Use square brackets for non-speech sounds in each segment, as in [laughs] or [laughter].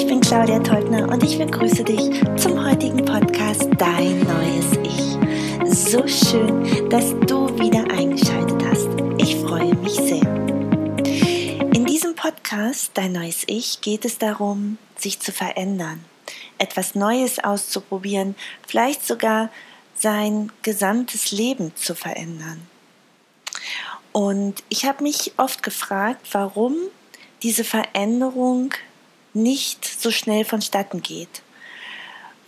Ich bin Claudia Teubner und ich begrüße dich zum heutigen Podcast Dein neues Ich. So schön, dass du wieder eingeschaltet hast. Ich freue mich sehr. In diesem Podcast Dein neues Ich geht es darum, sich zu verändern, etwas Neues auszuprobieren, vielleicht sogar sein gesamtes Leben zu verändern. Und ich habe mich oft gefragt, warum diese Veränderung nicht so schnell vonstatten geht.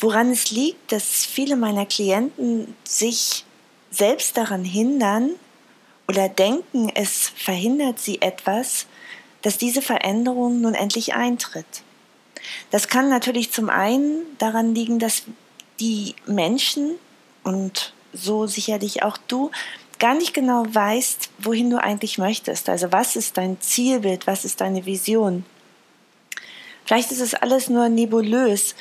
Woran es liegt, dass viele meiner Klienten sich selbst daran hindern oder denken, es verhindert sie etwas, dass diese Veränderung nun endlich eintritt. Das kann natürlich zum einen daran liegen, dass die Menschen und so sicherlich auch du gar nicht genau weißt, wohin du eigentlich möchtest. Also was ist dein Zielbild, was ist deine Vision. Vielleicht ist es alles nur nebulös.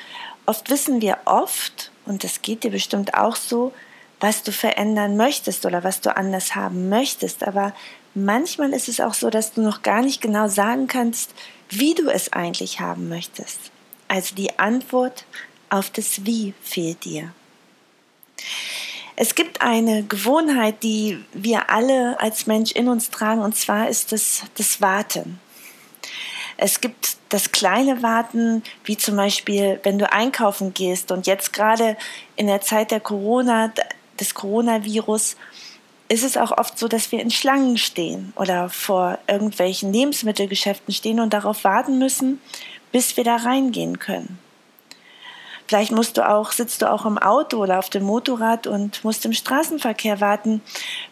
Oft wissen wir oft, und das geht dir bestimmt auch so, was du verändern möchtest oder was du anders haben möchtest. Aber manchmal ist es auch so, dass du noch gar nicht genau sagen kannst, wie du es eigentlich haben möchtest. Also die Antwort auf das Wie fehlt dir. Es gibt eine Gewohnheit, die wir alle als Mensch in uns tragen, und zwar ist es das Warten. Es gibt das kleine Warten, wie zum Beispiel, wenn du einkaufen gehst und jetzt gerade in der Zeit der Corona, des Coronavirus, ist es auch oft so, dass wir in Schlangen stehen oder vor irgendwelchen Lebensmittelgeschäften stehen und darauf warten müssen, bis wir da reingehen können. Vielleicht musst du auch, sitzt du auch im Auto oder auf dem Motorrad und musst im Straßenverkehr warten,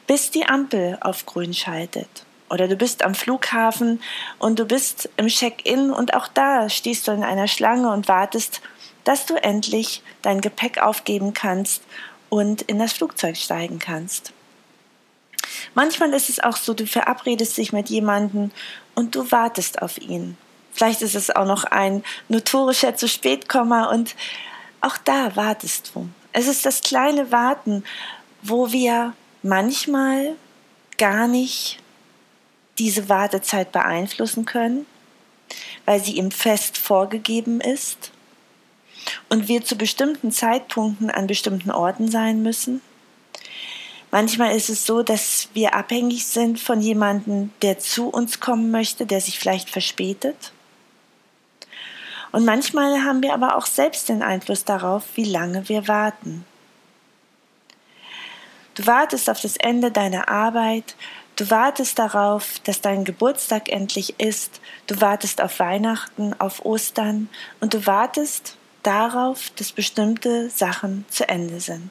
bis die Ampel auf grün schaltet. Oder du bist am Flughafen und du bist im Check-in und auch da stehst du in einer Schlange und wartest, dass du endlich dein Gepäck aufgeben kannst und in das Flugzeug steigen kannst. Manchmal ist es auch so, du verabredest dich mit jemandem und du wartest auf ihn. Vielleicht ist es auch noch ein notorischer zu spät Komma und auch da wartest du. Es ist das kleine Warten, wo wir manchmal gar nicht diese Wartezeit beeinflussen können, weil sie ihm fest vorgegeben ist und wir zu bestimmten Zeitpunkten an bestimmten Orten sein müssen. Manchmal ist es so, dass wir abhängig sind von jemandem, der zu uns kommen möchte, der sich vielleicht verspätet. Und manchmal haben wir aber auch selbst den Einfluss darauf, wie lange wir warten. Du wartest auf das Ende deiner Arbeit, du wartest darauf, dass dein Geburtstag endlich ist, du wartest auf Weihnachten, auf Ostern. Und du wartest darauf, dass bestimmte Sachen zu Ende sind.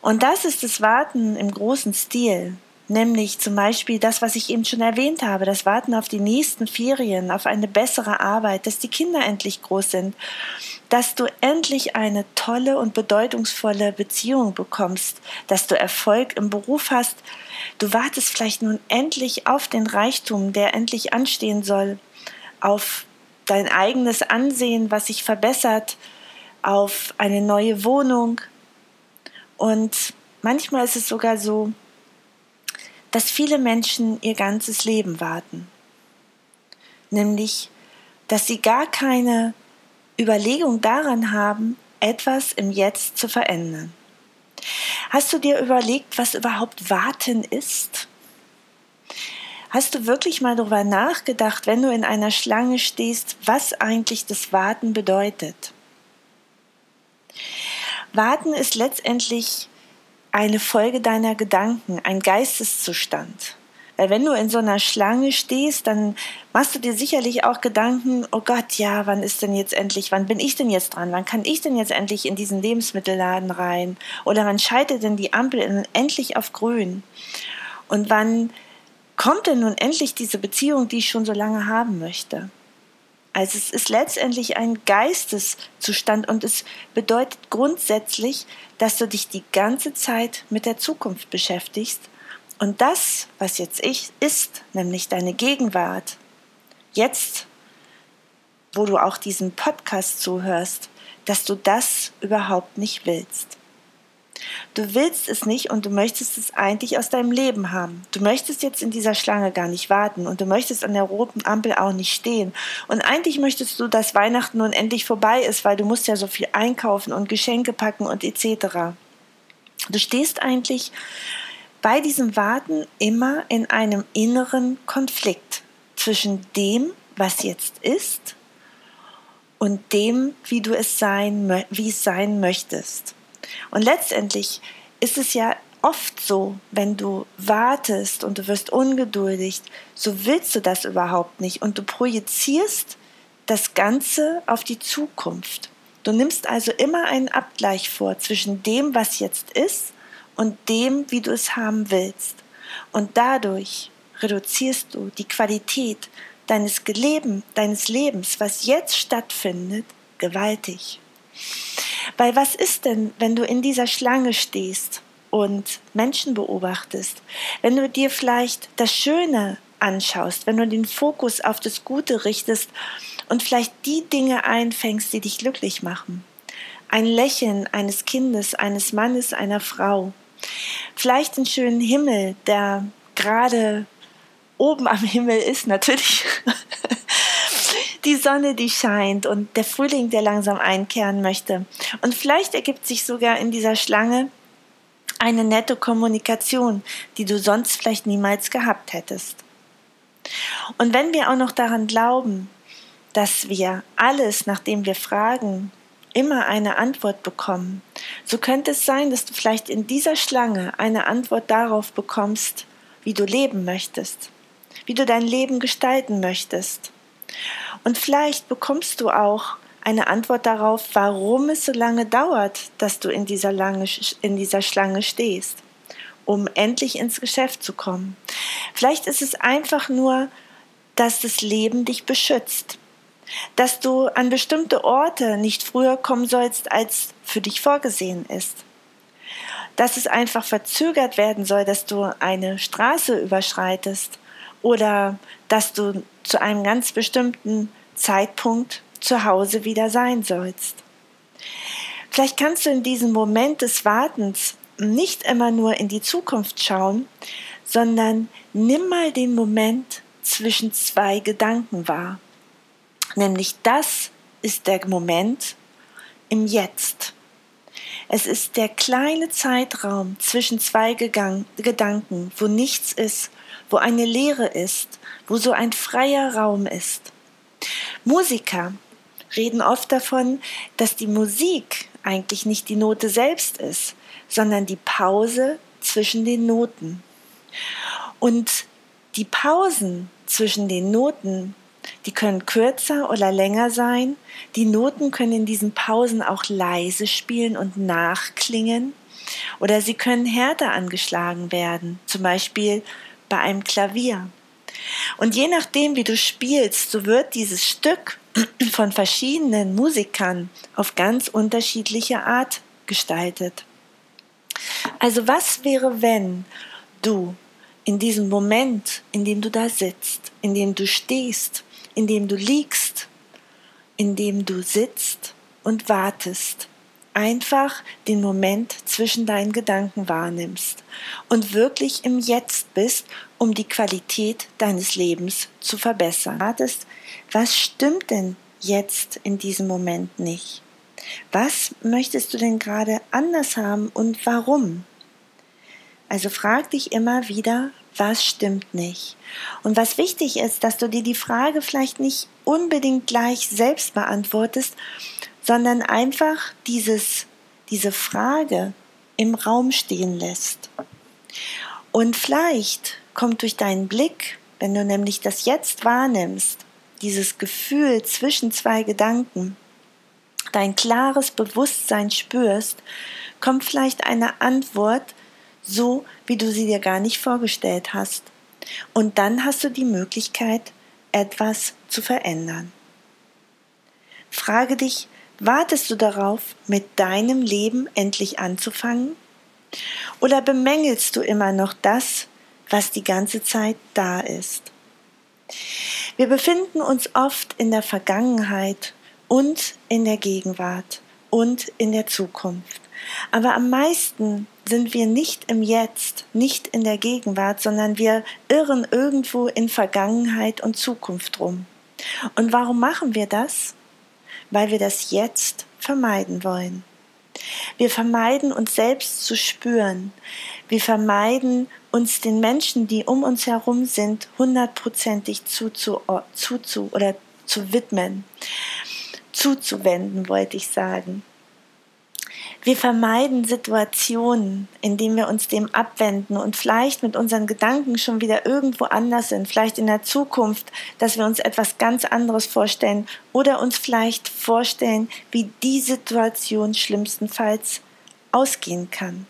Und das ist das Warten im großen Stil. Nämlich zum Beispiel das, was ich eben schon erwähnt habe, das Warten auf die nächsten Ferien, auf eine bessere Arbeit, dass die Kinder endlich groß sind, dass du endlich eine tolle und bedeutungsvolle Beziehung bekommst, dass du Erfolg im Beruf hast. Du wartest vielleicht nun endlich auf den Reichtum, der endlich anstehen soll, auf dein eigenes Ansehen, was sich verbessert, auf eine neue Wohnung. Und manchmal ist es sogar so, dass viele Menschen ihr ganzes Leben warten. Nämlich, dass sie gar keine Überlegung daran haben, etwas im Jetzt zu verändern. Hast du dir überlegt, was überhaupt Warten ist? Hast du wirklich mal darüber nachgedacht, wenn du in einer Schlange stehst, was eigentlich das Warten bedeutet? Warten ist letztendlich eine Folge deiner Gedanken, ein Geisteszustand. Weil wenn du in so einer Schlange stehst, dann machst du dir sicherlich auch Gedanken, oh Gott, ja, wann ist denn jetzt endlich, wann bin ich denn jetzt dran, wann kann ich denn jetzt endlich in diesen Lebensmittelladen rein? Oder wann schaltet denn die Ampel endlich auf grün? Und wann kommt denn nun endlich diese Beziehung, die ich schon so lange haben möchte? Also es ist letztendlich ein Geisteszustand und es bedeutet grundsätzlich, dass du dich die ganze Zeit mit der Zukunft beschäftigst und das, was jetzt ich ist, nämlich deine Gegenwart, jetzt, wo du auch diesen Podcast zuhörst, dass du das überhaupt nicht willst. Du willst es nicht und du möchtest es eigentlich aus deinem Leben haben. Du möchtest jetzt in dieser Schlange gar nicht warten und du möchtest an der roten Ampel auch nicht stehen. Und eigentlich möchtest du, dass Weihnachten nun endlich vorbei ist, weil du musst ja so viel einkaufen und Geschenke packen und etc. Du stehst eigentlich bei diesem Warten immer in einem inneren Konflikt zwischen dem, was jetzt ist, und dem, wie du es sein, wie es sein möchtest. Und letztendlich ist es ja oft so, wenn du wartest und du wirst ungeduldig, so willst du das überhaupt nicht und du projizierst das Ganze auf die Zukunft. Du nimmst also immer einen Abgleich vor zwischen dem, was jetzt ist und dem, wie du es haben willst. Und dadurch reduzierst du die Qualität deines, Geleben, deines Lebens, was jetzt stattfindet, gewaltig. Weil was ist denn, wenn du in dieser Schlange stehst und Menschen beobachtest, wenn du dir vielleicht das Schöne anschaust, wenn du den Fokus auf das Gute richtest und vielleicht die Dinge einfängst, die dich glücklich machen. Ein Lächeln eines Kindes, eines Mannes, einer Frau. Vielleicht einen schönen Himmel, der gerade oben am Himmel ist, natürlich [laughs] die Sonne, die scheint und der Frühling, der langsam einkehren möchte. Und vielleicht ergibt sich sogar in dieser Schlange eine nette Kommunikation, die du sonst vielleicht niemals gehabt hättest. Und wenn wir auch noch daran glauben, dass wir alles, nachdem wir fragen, immer eine Antwort bekommen, so könnte es sein, dass du vielleicht in dieser Schlange eine Antwort darauf bekommst, wie du leben möchtest wie du dein Leben gestalten möchtest. Und vielleicht bekommst du auch eine Antwort darauf, warum es so lange dauert, dass du in dieser, lange, in dieser Schlange stehst, um endlich ins Geschäft zu kommen. Vielleicht ist es einfach nur, dass das Leben dich beschützt, dass du an bestimmte Orte nicht früher kommen sollst, als für dich vorgesehen ist, dass es einfach verzögert werden soll, dass du eine Straße überschreitest oder dass du zu einem ganz bestimmten Zeitpunkt zu Hause wieder sein sollst. Vielleicht kannst du in diesem Moment des Wartens nicht immer nur in die Zukunft schauen, sondern nimm mal den Moment zwischen zwei Gedanken wahr. Nämlich das ist der Moment im Jetzt. Es ist der kleine Zeitraum zwischen zwei Gedanken, wo nichts ist wo eine Leere ist, wo so ein freier Raum ist. Musiker reden oft davon, dass die Musik eigentlich nicht die Note selbst ist, sondern die Pause zwischen den Noten. Und die Pausen zwischen den Noten, die können kürzer oder länger sein. Die Noten können in diesen Pausen auch leise spielen und nachklingen. Oder sie können härter angeschlagen werden, zum Beispiel bei einem Klavier. Und je nachdem, wie du spielst, so wird dieses Stück [clears throat] von verschiedenen Musikern auf ganz unterschiedliche Art gestaltet. Also was wäre, wenn du in diesem Moment, in dem du da sitzt, in dem du stehst, in dem du liegst, in dem du sitzt und wartest, einfach den Moment zwischen deinen Gedanken wahrnimmst und wirklich im Jetzt bist, um die Qualität deines Lebens zu verbessern. Wartest, was stimmt denn jetzt in diesem Moment nicht? Was möchtest du denn gerade anders haben und warum? Also frag dich immer wieder, was stimmt nicht? Und was wichtig ist, dass du dir die Frage vielleicht nicht unbedingt gleich selbst beantwortest, sondern einfach dieses, diese Frage im Raum stehen lässt. Und vielleicht kommt durch deinen Blick, wenn du nämlich das Jetzt wahrnimmst, dieses Gefühl zwischen zwei Gedanken, dein klares Bewusstsein spürst, kommt vielleicht eine Antwort, so wie du sie dir gar nicht vorgestellt hast. Und dann hast du die Möglichkeit, etwas zu verändern. Frage dich, Wartest du darauf, mit deinem Leben endlich anzufangen? Oder bemängelst du immer noch das, was die ganze Zeit da ist? Wir befinden uns oft in der Vergangenheit und in der Gegenwart und in der Zukunft. Aber am meisten sind wir nicht im Jetzt, nicht in der Gegenwart, sondern wir irren irgendwo in Vergangenheit und Zukunft rum. Und warum machen wir das? Weil wir das Jetzt vermeiden wollen. Wir vermeiden uns selbst zu spüren. Wir vermeiden uns den Menschen, die um uns herum sind, hundertprozentig zuzu, zuzu oder zu widmen, zuzuwenden, wollte ich sagen. Wir vermeiden Situationen, in denen wir uns dem abwenden und vielleicht mit unseren Gedanken schon wieder irgendwo anders sind, vielleicht in der Zukunft, dass wir uns etwas ganz anderes vorstellen oder uns vielleicht vorstellen, wie die Situation schlimmstenfalls ausgehen kann.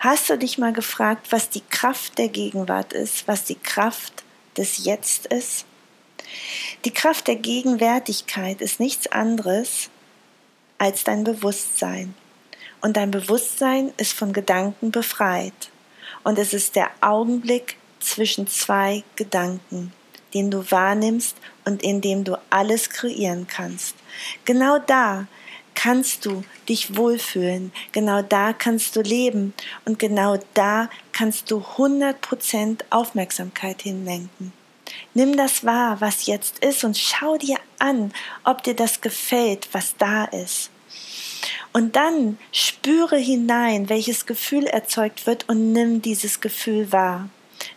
Hast du dich mal gefragt, was die Kraft der Gegenwart ist, was die Kraft des Jetzt ist? Die Kraft der Gegenwärtigkeit ist nichts anderes als dein Bewusstsein. Und dein Bewusstsein ist von Gedanken befreit. Und es ist der Augenblick zwischen zwei Gedanken, den du wahrnimmst und in dem du alles kreieren kannst. Genau da kannst du dich wohlfühlen, genau da kannst du leben und genau da kannst du 100% Aufmerksamkeit hinlenken. Nimm das wahr, was jetzt ist und schau dir an, ob dir das gefällt, was da ist. Und dann spüre hinein, welches Gefühl erzeugt wird und nimm dieses Gefühl wahr.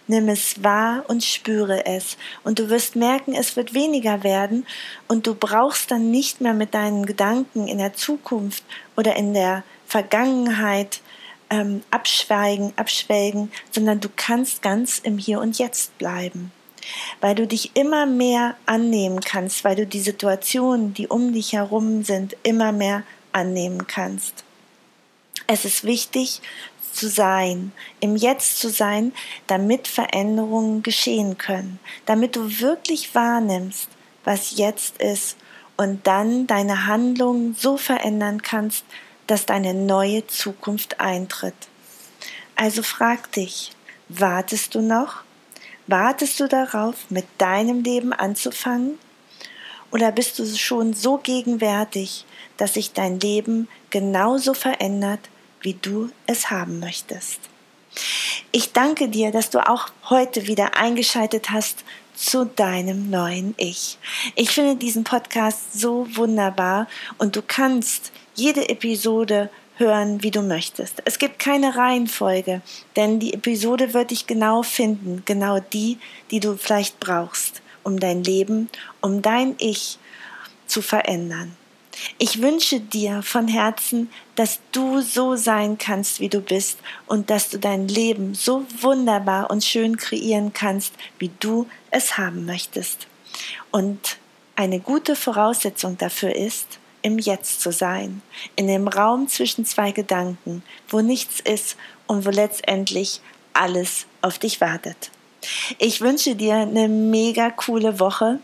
Nimm es wahr und spüre es. Und du wirst merken, es wird weniger werden und du brauchst dann nicht mehr mit deinen Gedanken in der Zukunft oder in der Vergangenheit ähm, abschweigen, abschwelgen, sondern du kannst ganz im Hier und Jetzt bleiben weil du dich immer mehr annehmen kannst, weil du die Situationen, die um dich herum sind, immer mehr annehmen kannst. Es ist wichtig zu sein, im Jetzt zu sein, damit Veränderungen geschehen können, damit du wirklich wahrnimmst, was jetzt ist und dann deine Handlungen so verändern kannst, dass deine neue Zukunft eintritt. Also frag dich, wartest du noch? Wartest du darauf, mit deinem Leben anzufangen? Oder bist du schon so gegenwärtig, dass sich dein Leben genauso verändert, wie du es haben möchtest? Ich danke dir, dass du auch heute wieder eingeschaltet hast zu deinem neuen Ich. Ich finde diesen Podcast so wunderbar und du kannst jede Episode hören, wie du möchtest. Es gibt keine Reihenfolge, denn die Episode wird dich genau finden, genau die, die du vielleicht brauchst, um dein Leben, um dein Ich zu verändern. Ich wünsche dir von Herzen, dass du so sein kannst, wie du bist und dass du dein Leben so wunderbar und schön kreieren kannst, wie du es haben möchtest. Und eine gute Voraussetzung dafür ist, im Jetzt zu sein, in dem Raum zwischen zwei Gedanken, wo nichts ist und wo letztendlich alles auf dich wartet. Ich wünsche dir eine mega coole Woche.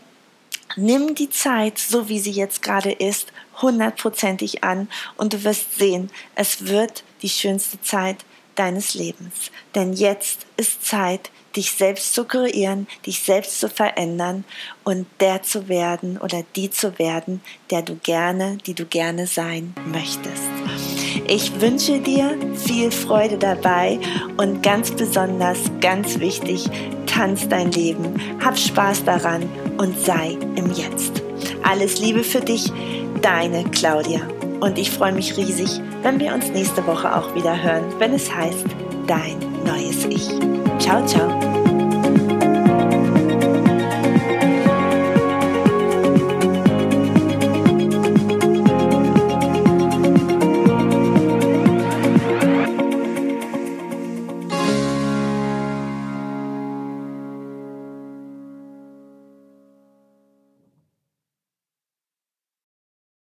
Nimm die Zeit, so wie sie jetzt gerade ist, hundertprozentig an und du wirst sehen, es wird die schönste Zeit deines Lebens. Denn jetzt ist Zeit, dich selbst zu kreieren, dich selbst zu verändern und der zu werden oder die zu werden, der du gerne, die du gerne sein möchtest. Ich wünsche dir viel Freude dabei und ganz besonders, ganz wichtig, tanz dein Leben, hab Spaß daran und sei im Jetzt. Alles Liebe für dich, deine Claudia. Und ich freue mich riesig, wenn wir uns nächste Woche auch wieder hören, wenn es heißt Dein neues Ich. Ciao, ciao.